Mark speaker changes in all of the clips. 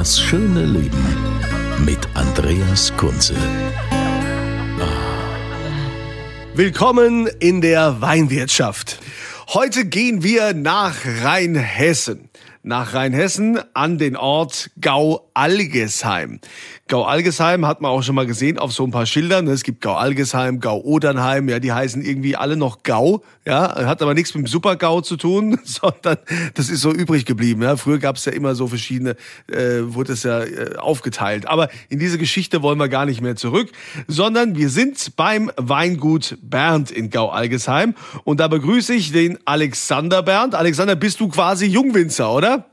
Speaker 1: Das schöne Leben mit Andreas Kunze.
Speaker 2: Willkommen in der Weinwirtschaft. Heute gehen wir nach Rheinhessen. Nach Rheinhessen an den Ort Gau-Algesheim. Gau-Algesheim hat man auch schon mal gesehen auf so ein paar Schildern. Es gibt Gau-Algesheim, Gau-Odernheim, ja, die heißen irgendwie alle noch Gau, ja, hat aber nichts mit dem Super-Gau zu tun, sondern das ist so übrig geblieben. Ja. Früher gab es ja immer so verschiedene, äh, wurde es ja äh, aufgeteilt. Aber in diese Geschichte wollen wir gar nicht mehr zurück, sondern wir sind beim Weingut Bernd in Gau-Algesheim und da begrüße ich den Alexander Bernd. Alexander, bist du quasi Jungwinzer, oder?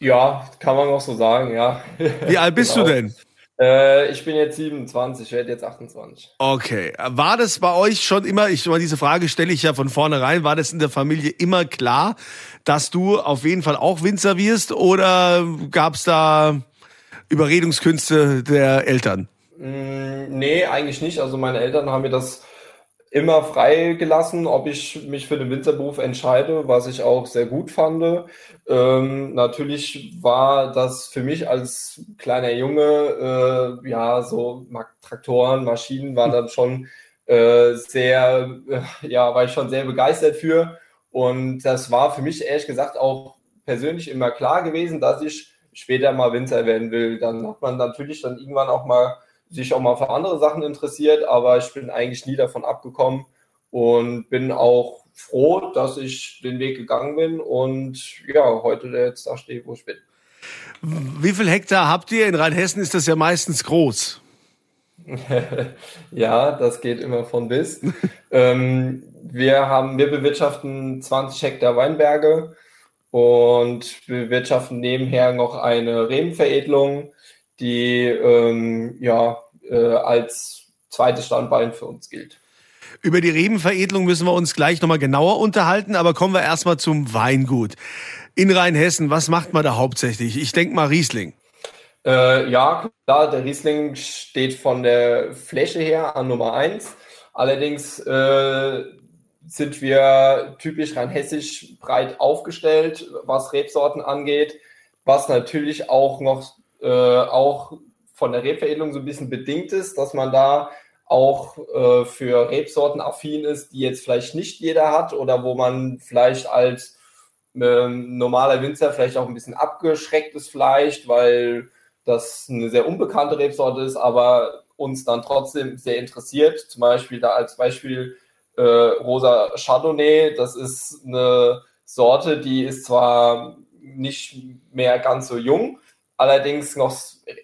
Speaker 3: Ja, kann man auch so sagen, ja.
Speaker 2: Wie alt bist
Speaker 3: Genau.
Speaker 2: du denn?
Speaker 3: Äh, ich bin jetzt 27, werde jetzt 28.
Speaker 2: Okay. War das bei euch schon immer, ich meine, diese Frage stelle ich ja von vornherein, war das in der Familie immer klar, dass du auf jeden Fall auch Winzer wirst oder gab es da Überredungskünste der Eltern?
Speaker 3: Mm, nee, eigentlich nicht. Also meine Eltern haben mir das immer freigelassen, ob ich mich für den Winzerberuf entscheide, was ich auch sehr gut fand. Ähm, natürlich war das für mich als kleiner Junge, äh, ja, so Traktoren, Maschinen war dann schon äh, sehr, äh, ja, war ich schon sehr begeistert für. Und das war für mich ehrlich gesagt auch persönlich immer klar gewesen, dass ich später mal Winzer werden will. Dann hat man natürlich dann irgendwann auch mal sich auch mal für andere Sachen interessiert, aber ich bin eigentlich nie davon abgekommen und bin auch froh, dass ich den Weg gegangen bin und ja, heute jetzt da stehe, wo ich bin.
Speaker 2: Wie viel Hektar habt ihr? In Rheinhessen ist das ja meistens groß.
Speaker 3: Ja, das geht immer von bis. ähm, wir haben, wir bewirtschaften 20 Hektar Weinberge und bewirtschaften nebenher noch eine Rebenveredelung, die ähm, ja äh, als zweites Standbein für uns gilt.
Speaker 2: Über die Rebenveredelung müssen wir uns gleich nochmal genauer unterhalten, aber kommen wir erstmal zum Weingut. In Rheinhessen, was macht man da hauptsächlich? Ich denke mal Riesling.
Speaker 3: Äh, ja, klar, der Riesling steht von der Fläche her an Nummer eins. Allerdings äh, sind wir typisch rheinhessisch breit aufgestellt, was Rebsorten angeht, was natürlich auch noch äh, auch von der Rebveredelung so ein bisschen bedingt ist, dass man da auch äh, für Rebsorten affin ist, die jetzt vielleicht nicht jeder hat oder wo man vielleicht als ähm, normaler Winzer vielleicht auch ein bisschen abgeschreckt ist vielleicht, weil das eine sehr unbekannte Rebsorte ist, aber uns dann trotzdem sehr interessiert. Zum Beispiel da als Beispiel äh, Rosa Chardonnay. Das ist eine Sorte, die ist zwar nicht mehr ganz so jung, allerdings noch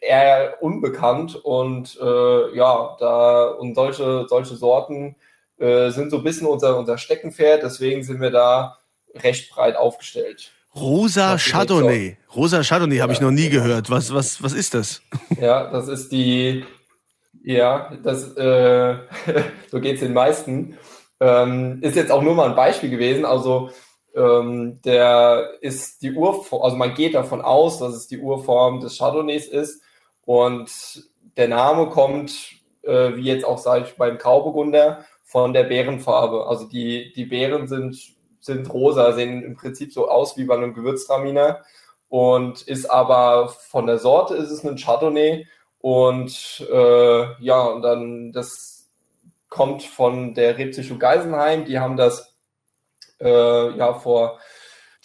Speaker 3: eher unbekannt und äh, ja, da und solche, solche Sorten äh, sind so ein bisschen unser, unser Steckenpferd, deswegen sind wir da recht breit aufgestellt.
Speaker 2: Rosa Chardonnay. Rosa Chardonnay habe ich noch nie gehört. Was, was, was ist das?
Speaker 3: Ja, das ist die, ja, das, äh, so geht es den meisten. Ähm, ist jetzt auch nur mal ein Beispiel gewesen. Also, ähm, der ist die Urform, also man geht davon aus, dass es die Urform des Chardonnays ist. Und der Name kommt, äh, wie jetzt auch sage ich beim Grauburgunder, von der Beerenfarbe. Also die, die Beeren sind, sind rosa, sehen im Prinzip so aus wie bei einem Gewürztraminer und ist aber von der Sorte ist es ein Chardonnay und äh, ja, und dann das kommt von der Rebzüchtung Geisenheim, die haben das äh, ja vor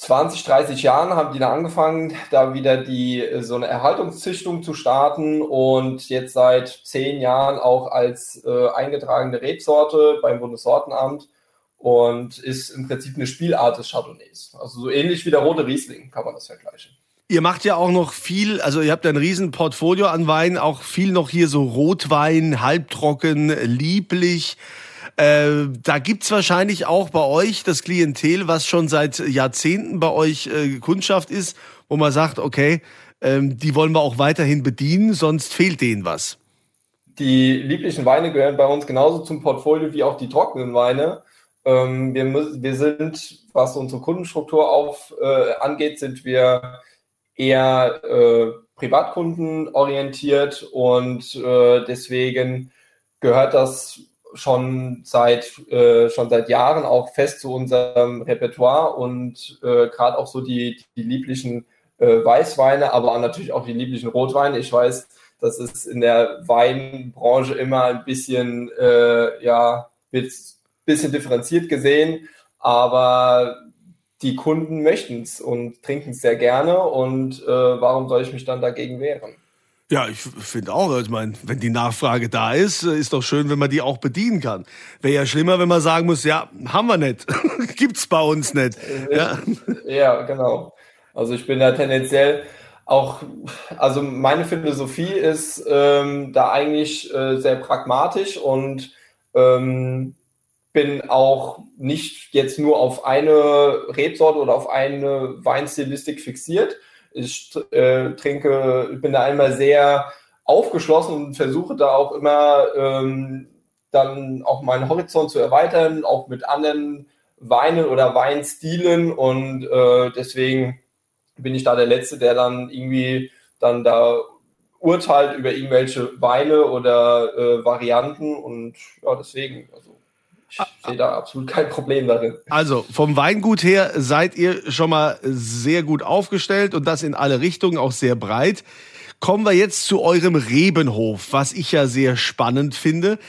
Speaker 3: 20, 30 Jahren haben die da angefangen, da wieder die so eine Erhaltungszüchtung zu starten und jetzt seit zehn Jahren auch als äh, eingetragene Rebsorte beim Bundessortenamt und ist im Prinzip eine Spielart des Chardonnays. Also so ähnlich wie der rote Riesling kann man das vergleichen.
Speaker 2: Ihr macht ja auch noch viel, also ihr habt ein riesen Portfolio an Wein, auch viel noch hier so Rotwein, halbtrocken, lieblich. Äh, da gibt's wahrscheinlich auch bei euch das Klientel, was schon seit Jahrzehnten bei euch äh, Kundschaft ist, wo man sagt, okay, ähm, die wollen wir auch weiterhin bedienen, sonst fehlt denen was.
Speaker 3: Die lieblichen Weine gehören bei uns genauso zum Portfolio wie auch die trockenen Weine. Ähm, wir, müssen, wir sind, was unsere Kundenstruktur auf, äh, angeht, sind wir eher äh, Privatkunden orientiert und äh, deswegen gehört das schon seit äh, schon seit Jahren auch fest zu unserem Repertoire und äh, gerade auch so die, die lieblichen äh, Weißweine, aber natürlich auch die lieblichen Rotweine. Ich weiß, dass es in der Weinbranche immer ein bisschen äh, ja wird bisschen differenziert gesehen, aber die Kunden möchten es und trinken es sehr gerne und äh, warum soll ich mich dann dagegen wehren?
Speaker 2: Ja, ich finde auch, ich meine, wenn die Nachfrage da ist, äh, ist doch schön, wenn man die auch bedienen kann. Wäre ja schlimmer, wenn man sagen muss, ja, haben wir nicht, gibt's bei uns nicht.
Speaker 3: Ja. ja, genau. Also ich bin da tendenziell auch, also meine Philosophie ist ähm, da eigentlich äh, sehr pragmatisch und ähm, bin auch nicht jetzt nur auf eine Rebsorte oder auf eine Weinstilistik fixiert, ich äh, trinke, bin da einmal sehr aufgeschlossen und versuche da auch immer ähm, dann auch meinen Horizont zu erweitern, auch mit anderen Weinen oder Weinstilen. Und äh, deswegen bin ich da der Letzte, der dann irgendwie dann da urteilt über irgendwelche Weine oder äh, Varianten. Und ja, deswegen, also ich sehe da absolut kein Problem darin.
Speaker 2: Also vom Weingut her seid ihr schon mal sehr gut aufgestellt und das in alle Richtungen, auch sehr breit. Kommen wir jetzt zu eurem Rebenhof, was ich ja sehr spannend finde.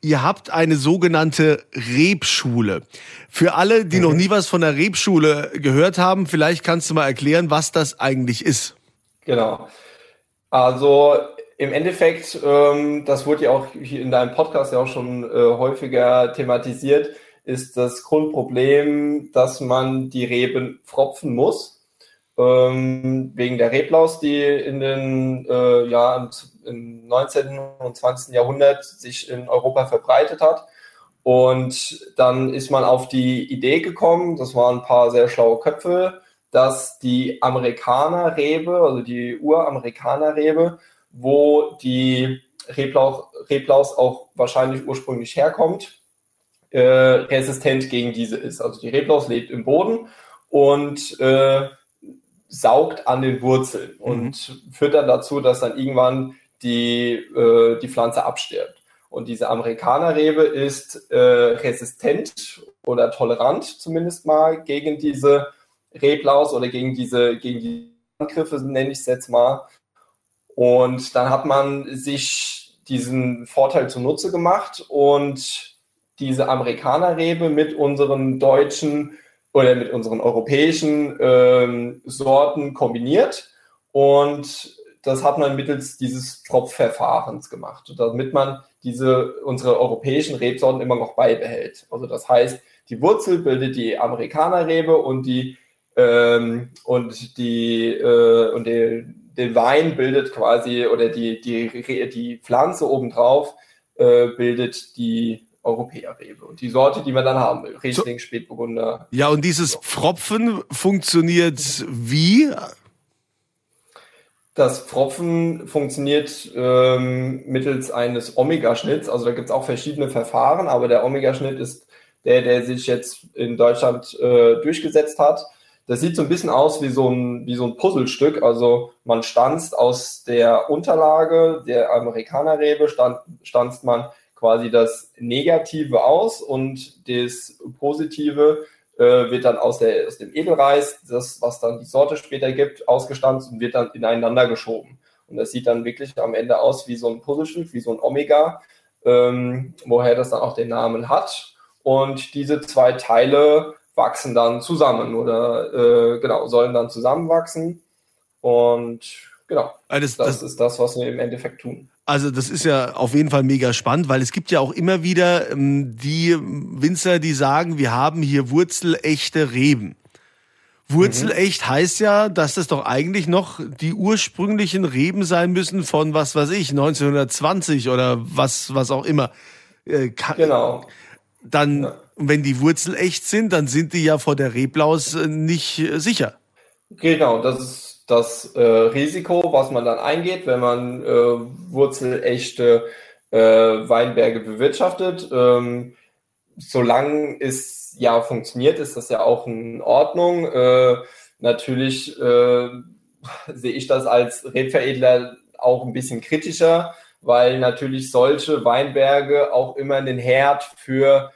Speaker 2: Ihr habt eine sogenannte Rebschule. Für alle, die mhm. noch nie was von der Rebschule gehört haben, vielleicht kannst du mal erklären, was das eigentlich ist.
Speaker 3: Genau. Also im Endeffekt, ähm, das wurde ja auch in deinem Podcast ja auch schon äh, häufiger thematisiert, ist das Grundproblem, dass man die Reben pfropfen muss. Ähm, wegen der Reblaus, die in den äh, ja, im 19. und 20. Jahrhundert sich in Europa verbreitet hat. Und dann ist man auf die Idee gekommen, das waren ein paar sehr schlaue Köpfe, dass die Amerikaner-Rebe, also die Uramerikaner-Rebe, wo die Reblaus, Reblaus auch wahrscheinlich ursprünglich herkommt, äh, resistent gegen diese ist. Also die Reblaus lebt im Boden und äh, saugt an den Wurzeln mhm. und führt dann dazu, dass dann irgendwann die, äh, die Pflanze abstirbt. Und diese Amerikanerrebe ist äh, resistent oder tolerant zumindest mal gegen diese Reblaus oder gegen diese, gegen die Angriffe, nenne ich es jetzt mal. Und dann hat man sich diesen Vorteil zunutze gemacht und diese Amerikanerrebe mit unseren deutschen oder mit unseren europäischen ähm, Sorten kombiniert. Und das hat man mittels dieses Tropfverfahrens gemacht, damit man diese, unsere europäischen Rebsorten immer noch beibehält. Also das heißt, die Wurzel bildet die Amerikanerrebe und die ähm, und die äh, und die, den Wein bildet quasi oder die, die, die Pflanze obendrauf äh, bildet die Europäerrebe und die Sorte, die man dann haben will. Riesling, so, Spätburgunder.
Speaker 2: Ja, und dieses Pfropfen funktioniert wie?
Speaker 3: Das Pfropfen funktioniert ähm, mittels eines Omega-Schnitts. Also da gibt es auch verschiedene Verfahren, aber der Omega-Schnitt ist der, der sich jetzt in Deutschland äh, durchgesetzt hat. Das sieht so ein bisschen aus wie so ein, wie so ein Puzzlestück. Also man stanzt aus der Unterlage der Amerikanerrebe, stand, stanzt man quasi das Negative aus und das Positive äh, wird dann aus, der, aus dem Edelreis, das, was dann die Sorte später gibt, ausgestanzt und wird dann ineinander geschoben. Und das sieht dann wirklich am Ende aus wie so ein Puzzlestück, wie so ein Omega, ähm, woher das dann auch den Namen hat. Und diese zwei Teile wachsen dann zusammen oder äh, genau, sollen dann zusammenwachsen. Und genau,
Speaker 2: also das, das,
Speaker 3: das, ist das, was wir im Endeffekt tun.
Speaker 2: Also das ist ja auf jeden Fall mega spannend, weil es gibt ja auch immer wieder ähm, die Winzer, die sagen, wir haben hier wurzelechte Reben. Wurzelecht mhm. heißt ja, dass das doch eigentlich noch die ursprünglichen Reben sein müssen von was weiß ich, 1920 oder was, was auch immer.
Speaker 3: Äh, genau.
Speaker 2: Dann, ja. Wenn die Wurzelecht sind, dann sind die ja vor der Reblaus äh, nicht äh, sicher.
Speaker 3: Genau, das ist das äh, Risiko, was man dann eingeht, wenn man äh, wurzelechte äh, Weinberge bewirtschaftet. Ähm, solange es ja funktioniert, ist das ja auch in Ordnung. Äh, natürlich äh, sehe ich das als Rebveredler auch ein bisschen kritischer, weil natürlich solche Weinberge auch immer ein Herd für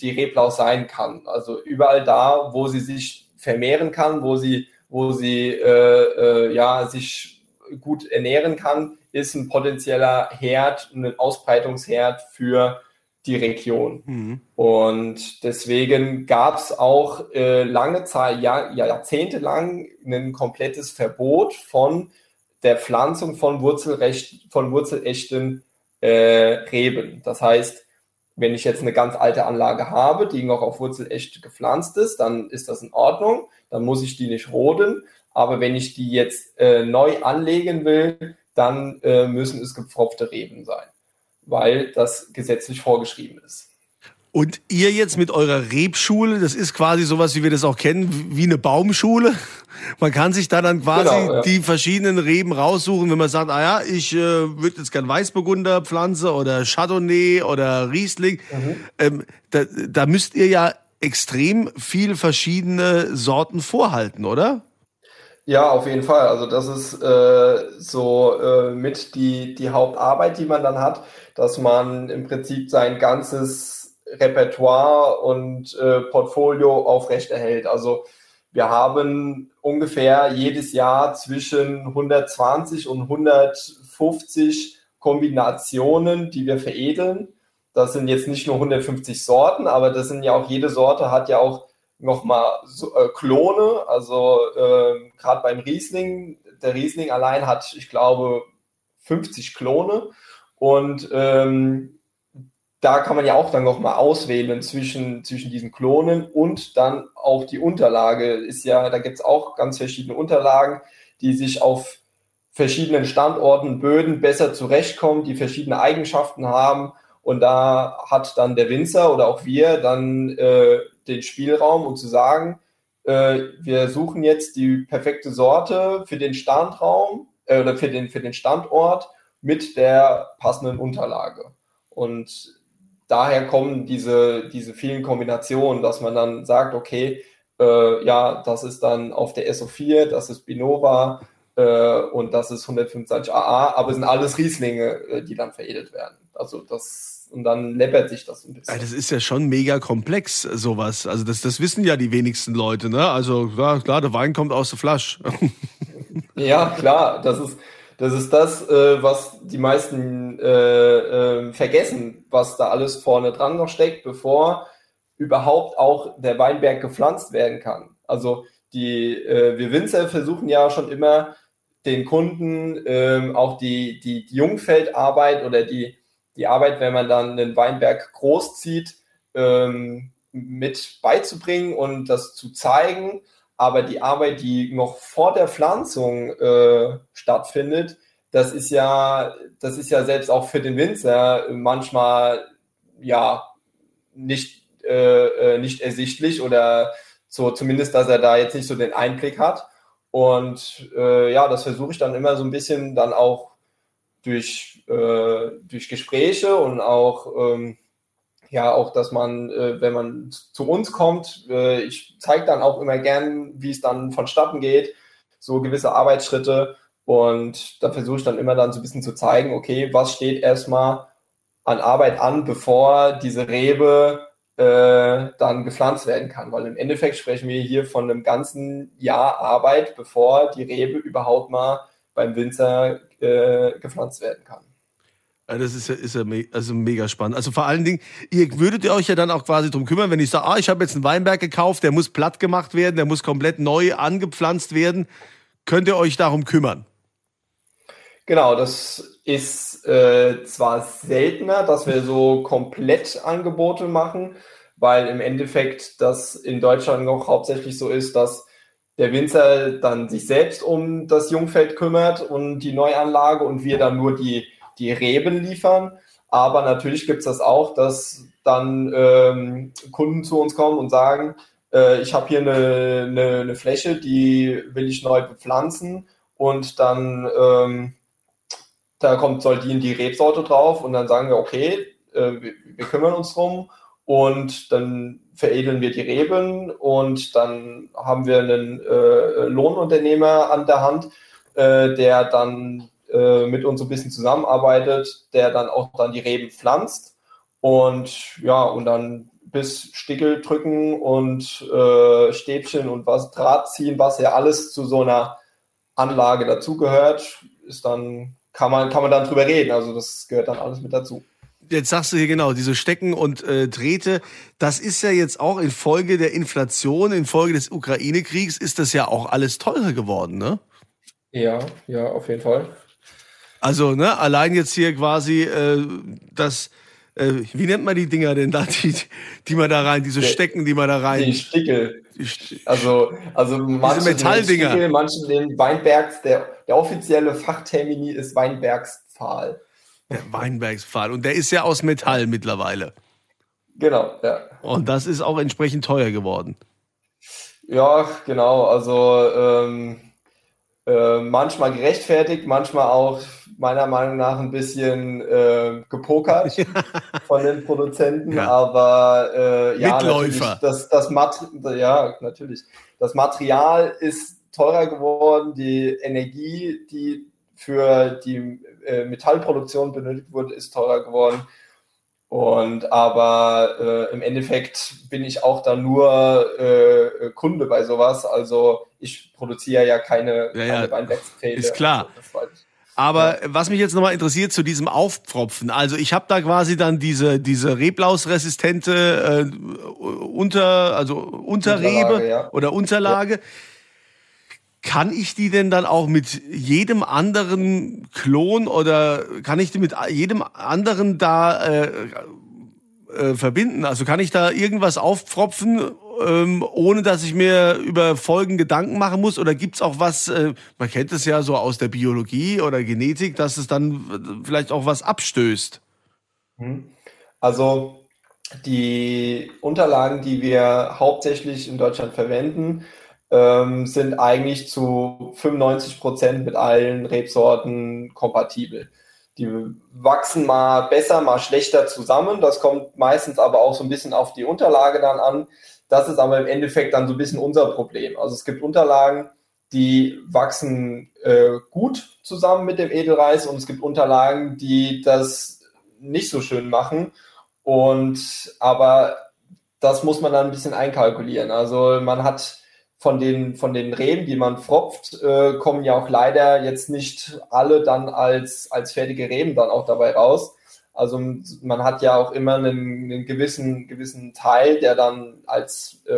Speaker 3: die Reblau sein kann. Also überall da, wo sie sich vermehren kann, wo sie, wo sie äh, äh, ja, sich gut ernähren kann, ist ein potenzieller Herd, ein Ausbreitungsherd für die Region. Mhm. Und deswegen gab es auch äh, lange Zeit, Jahr, jahrzehntelang ein komplettes Verbot von der Pflanzung von, Wurzelrecht, von wurzelechten äh, Reben. Das heißt, wenn ich jetzt eine ganz alte Anlage habe, die noch auf Wurzelecht gepflanzt ist, dann ist das in Ordnung, dann muss ich die nicht roden. Aber wenn ich die jetzt äh, neu anlegen will, dann äh, müssen es gepfropfte Reben sein weil das gesetzlich vorgeschrieben ist.
Speaker 2: Und ihr jetzt mit eurer Rebschule, das ist quasi sowas, wie wir das auch kennen, wie eine Baumschule. Man kann sich da dann quasi genau, ja. die verschiedenen Reben raussuchen, wenn man sagt, ah ja, ich äh, würde jetzt gern Weißburgunder pflanze oder Chardonnay oder Riesling. Mhm. Ähm, da, da müsst ihr ja extrem viel verschiedene Sorten vorhalten, oder?
Speaker 3: Ja, auf jeden Fall. Also das ist äh, so äh, mit die, die Hauptarbeit, die man dann hat, dass man im Prinzip sein ganzes Repertoire und äh, Portfolio aufrechterhält. Also wir haben ungefähr jedes Jahr zwischen 120 und 150 Kombinationen, die wir veredeln. Das sind jetzt nicht nur 150 Sorten, aber das sind ja auch jede Sorte hat ja auch nochmal so, äh, Klone. Also äh, gerade beim Riesling, der Riesling allein hat, ich glaube, 50 Klone. Und ähm, da kann man ja auch dann nochmal auswählen zwischen, zwischen diesen Klonen und dann auch die Unterlage. Ist ja, da gibt es auch ganz verschiedene Unterlagen, die sich auf verschiedenen Standorten, Böden besser zurechtkommen, die verschiedene Eigenschaften haben. Und da hat dann der Winzer oder auch wir dann äh, den Spielraum, um zu sagen, äh, wir suchen jetzt die perfekte Sorte für den Standraum äh, oder für den, für den Standort mit der passenden Unterlage. Und daher kommen diese, diese vielen Kombinationen, dass man dann sagt, okay, äh, ja, das ist dann auf der SO4, das ist Binova äh, und das ist 125 AA, aber es sind alles Rieslinge, äh, die dann veredelt werden. Also das und dann läppert sich das ein bisschen.
Speaker 2: Das ist ja schon mega komplex, sowas. Also das, das wissen ja die wenigsten Leute, ne? Also klar, klar der Wein kommt aus der Flasche.
Speaker 3: ja, klar, das ist das, ist das äh, was die meisten äh, äh, vergessen, was da alles vorne dran noch steckt, bevor überhaupt auch der Weinberg gepflanzt werden kann. Also die, äh, wir Winzer versuchen ja schon immer den Kunden ähm, auch die, die, die Jungfeldarbeit oder die die Arbeit, wenn man dann einen Weinberg großzieht, ähm, mit beizubringen und das zu zeigen. Aber die Arbeit, die noch vor der Pflanzung äh, stattfindet, das ist ja, das ist ja selbst auch für den Winzer manchmal ja nicht, äh, äh nicht ersichtlich oder so zumindest, dass er da jetzt nicht so den Einblick hat. Und äh, ja, das versuche ich dann immer so ein bisschen dann auch durch, äh, durch Gespräche und auch, ähm, ja, auch, dass man, äh, wenn man zu uns kommt, äh, ich zeige dann auch immer gern, wie es dann vonstatten geht, so gewisse Arbeitsschritte. Und da versuche ich dann immer dann so ein bisschen zu zeigen, okay, was steht erstmal an Arbeit an, bevor diese Rebe äh, dann gepflanzt werden kann. Weil im Endeffekt sprechen wir hier von einem ganzen Jahr Arbeit, bevor die Rebe überhaupt mal beim Winzer äh, gepflanzt werden kann.
Speaker 2: Das ist ja, ist ja me also mega spannend. Also vor allen Dingen, ihr würdet euch ja dann auch quasi drum kümmern, wenn ich sage, ah, ich habe jetzt einen Weinberg gekauft, der muss platt gemacht werden, der muss komplett neu angepflanzt werden. Könnt ihr euch darum kümmern?
Speaker 3: Genau, das ist äh, zwar seltener, dass wir so komplett Angebote machen, weil im Endeffekt das in Deutschland noch hauptsächlich so ist, dass der Winzer dann sich selbst um das Jungfeld kümmert und die Neuanlage und wir dann nur die, die Reben liefern. Aber natürlich gibt es das auch, dass dann ähm, Kunden zu uns kommen und sagen, äh, ich habe hier eine, eine, eine, Fläche, die will ich neu bepflanzen. Und dann ähm, da kommt, soll die in die Rebsorte drauf. Und dann sagen wir, okay, äh, wir, wir kümmern uns drum. Und dann veredeln wir die Reben. Und dann haben wir einen äh, Lohnunternehmer an der Hand, äh, der dann äh, mit uns so ein bisschen zusammenarbeitet, der dann auch dann die Reben pflanzt und ja, und dann bis Stickel drücken und äh, Stäbchen und was Draht ziehen, was ja alles zu so einer Anlage dazugehört, ist dann, kann man, kann man dann drüber reden. Also das gehört dann alles mit dazu.
Speaker 2: Jetzt sagst du hier genau, diese Stecken und äh, Drähte, das ist ja jetzt auch infolge der Inflation, infolge des Ukraine-Kriegs, ist das ja auch alles teurer geworden, ne?
Speaker 3: Ja, ja, auf jeden Fall.
Speaker 2: Also, ne, allein jetzt hier quasi äh, das, äh, wie nennt man die Dinger denn da, die, die man da rein, diese der, Stecken, die man da rein.
Speaker 3: Die Stickel. also, also
Speaker 2: manche Metalldinger. Stickel,
Speaker 3: manche den Weinbergs, der, der offizielle Fachtermini ist Weinbergspfahl.
Speaker 2: Der Weinbergspfahl. Und der ist ja aus Metall mittlerweile.
Speaker 3: Genau, ja.
Speaker 2: Und das ist auch entsprechend teuer geworden.
Speaker 3: Ja, genau. Also ähm, äh, manchmal gerechtfertigt, manchmal auch meiner Meinung nach ein bisschen äh, gepokert von den Produzenten. Ja. Aber äh, ja,
Speaker 2: Mitläufer.
Speaker 3: Das, das ja, natürlich. Das Material ist teurer geworden, die Energie, die für die äh, Metallproduktion benötigt wurde, ist teurer geworden. Und aber äh, im Endeffekt bin ich auch dann nur äh, Kunde bei sowas. Also ich produziere ja keine,
Speaker 2: ja, ja. Weinbergspfähle. Ist klar. Also aber ja. was mich jetzt nochmal interessiert zu diesem Aufpfropfen. Also ich habe da quasi dann diese, diese Reblausresistente äh, unter, also Unterrebe Unterlage, ja. oder Unterlage. Ja kann ich die denn dann auch mit jedem anderen Klon oder kann ich die mit jedem anderen da äh, äh, verbinden? Also kann ich da irgendwas aufpfropfen, ähm, ohne dass ich mir über Folgen Gedanken machen muss? Oder gibt's auch was, äh, man kennt es ja so aus der Biologie oder Genetik, dass es dann vielleicht auch was abstößt?
Speaker 3: Mhm. Also die Unterlagen, die wir hauptsächlich in Deutschland verwenden, ähm, sind eigentlich zu 95 Prozent mit allen Rebsorten kompatibel. Die wachsen mal besser, mal schlechter zusammen. Das kommt meistens aber auch so ein bisschen auf die Unterlage dann an. Das ist aber im Endeffekt dann so ein bisschen unser Problem. Also es gibt Unterlagen, die wachsen äh, gut zusammen mit dem Edelreis und es gibt Unterlagen, die das nicht so schön machen. Und aber das muss man dann ein bisschen einkalkulieren. Also man hat von den, von den Reben, die man fropft, äh, kommen ja auch leider jetzt nicht alle dann als, als fertige Reben dann auch dabei raus. Also man hat ja auch immer einen, einen gewissen, gewissen Teil, der dann als äh,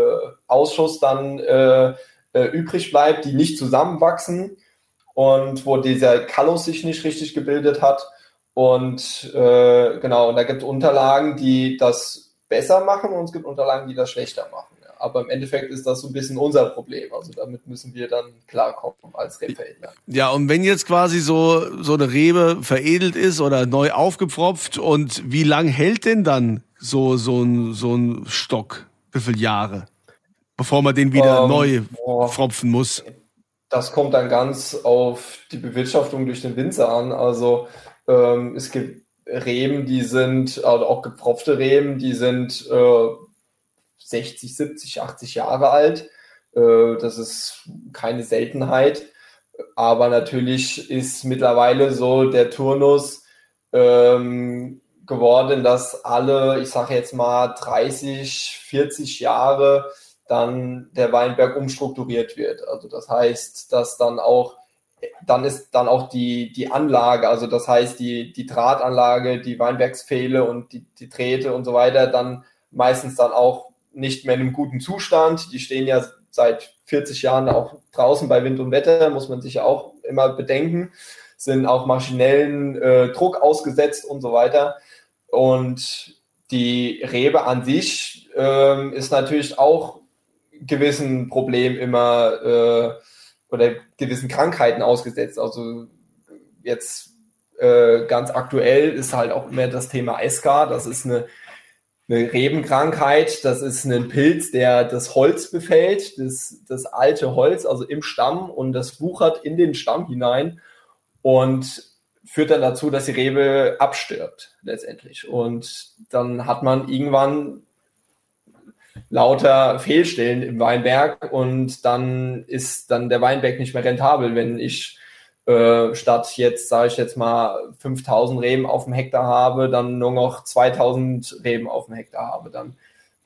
Speaker 3: Ausschuss dann äh, äh, übrig bleibt, die nicht zusammenwachsen und wo dieser Kallus sich nicht richtig gebildet hat. Und äh, genau, und da gibt es Unterlagen, die das besser machen und es gibt Unterlagen, die das schlechter machen. Aber im Endeffekt ist das so ein bisschen unser Problem. Also damit müssen wir dann klarkommen als Rebveredler.
Speaker 2: Ja, und wenn jetzt quasi so, so eine Rebe veredelt ist oder neu aufgepfropft und wie lang hält denn dann so, so ein, so ein Stock? Wie viele Jahre? Bevor man den wieder ähm, neu oh, pfropfen muss?
Speaker 3: Das kommt dann ganz auf die Bewirtschaftung durch den Winzer an. Also ähm, es gibt Reben, die sind, also auch gepfropfte Reben, die sind äh, 60, 70, 80 Jahre alt. Äh, das ist keine Seltenheit. Aber natürlich ist mittlerweile so der Turnus ähm, geworden, dass alle, ich sage jetzt mal 30, 40 Jahre dann der Weinberg umstrukturiert wird. Also das heißt, dass dann auch dann ist dann auch die, die Anlage, also das heißt die, die Drahtanlage, die Weinbergspfähle und die, die Drähte und so weiter dann meistens dann auch nicht mehr in einem guten Zustand. Die stehen ja seit 40 Jahren auch draußen bei Wind und Wetter, muss man sich ja auch immer bedenken, sind auch maschinellen äh, Druck ausgesetzt und so weiter. Und die Rebe an sich ähm, ist natürlich auch gewissen Problemen immer äh, oder gewissen Krankheiten ausgesetzt. Also jetzt äh, ganz aktuell ist halt auch immer das Thema Eska. Das ist eine, eine Rebenkrankheit. Das ist ein Pilz, der das Holz befällt, das, das alte Holz, also im Stamm und das wuchert in den Stamm hinein und führt dann dazu, dass die Rebe abstirbt letztendlich. Und dann hat man irgendwann lauter Fehlstellen im Weinberg und dann ist dann der Weinberg nicht mehr rentabel, wenn ich äh, statt jetzt, sage ich jetzt mal, 5000 Reben auf dem Hektar habe, dann nur noch 2000 Reben auf dem Hektar habe, dann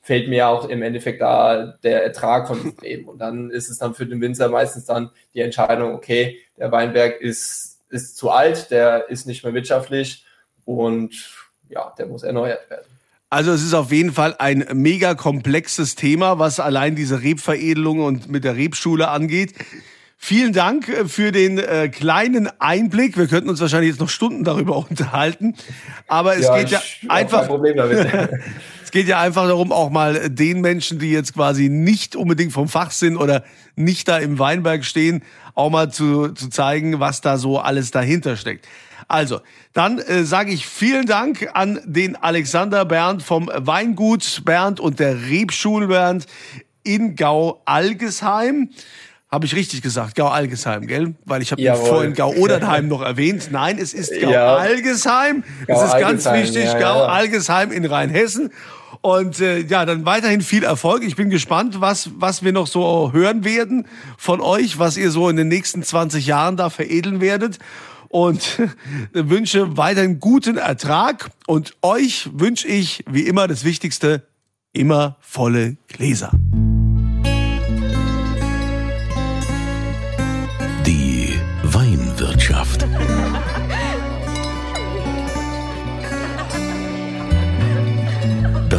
Speaker 3: fehlt mir auch im Endeffekt da der Ertrag von diesen Reben. Und dann ist es dann für den Winzer meistens dann die Entscheidung, okay, der Weinberg ist, ist zu alt, der ist nicht mehr wirtschaftlich und ja, der muss erneuert werden.
Speaker 2: Also es ist auf jeden Fall ein mega komplexes Thema, was allein diese Rebveredelung und mit der Rebschule angeht. Vielen Dank äh, für den äh, kleinen Einblick. Wir könnten uns wahrscheinlich jetzt noch Stunden darüber unterhalten, aber es ja, geht ja einfach. es geht ja einfach darum, auch mal den Menschen, die jetzt quasi nicht unbedingt vom Fach sind oder nicht da im Weinberg stehen, auch mal zu, zu zeigen, was da so alles dahinter steckt. Also, dann äh, sage ich vielen Dank an den Alexander Bernd vom Weingut Bernd und der Rebschule Bernd in Gau-Algesheim. Habe ich richtig gesagt, Gau-Algesheim, gell? Weil ich habe vorhin Gau-Odernheim noch erwähnt. Nein, es ist Gau-Algesheim. Ja. Es ist ganz wichtig, ja, ja. Gau-Algesheim in Rheinhessen. Und äh, ja, dann weiterhin viel Erfolg. Ich bin gespannt, was, was wir noch so hören werden von euch, was ihr so in den nächsten 20 Jahren da veredeln werdet und wünsche weiterhin guten Ertrag. Und euch wünsche ich, wie immer, das Wichtigste, immer volle Gläser.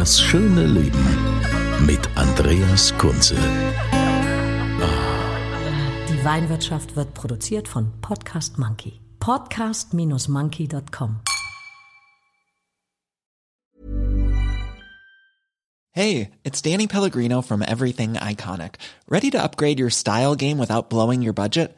Speaker 1: Das schöne Leben mit Andreas Kunze.
Speaker 4: Die Weinwirtschaft wird produziert von Podcast Monkey podcast-monkey.com.
Speaker 5: Hey, it's Danny Pellegrino from Everything Iconic. Ready to upgrade your style game without blowing your budget?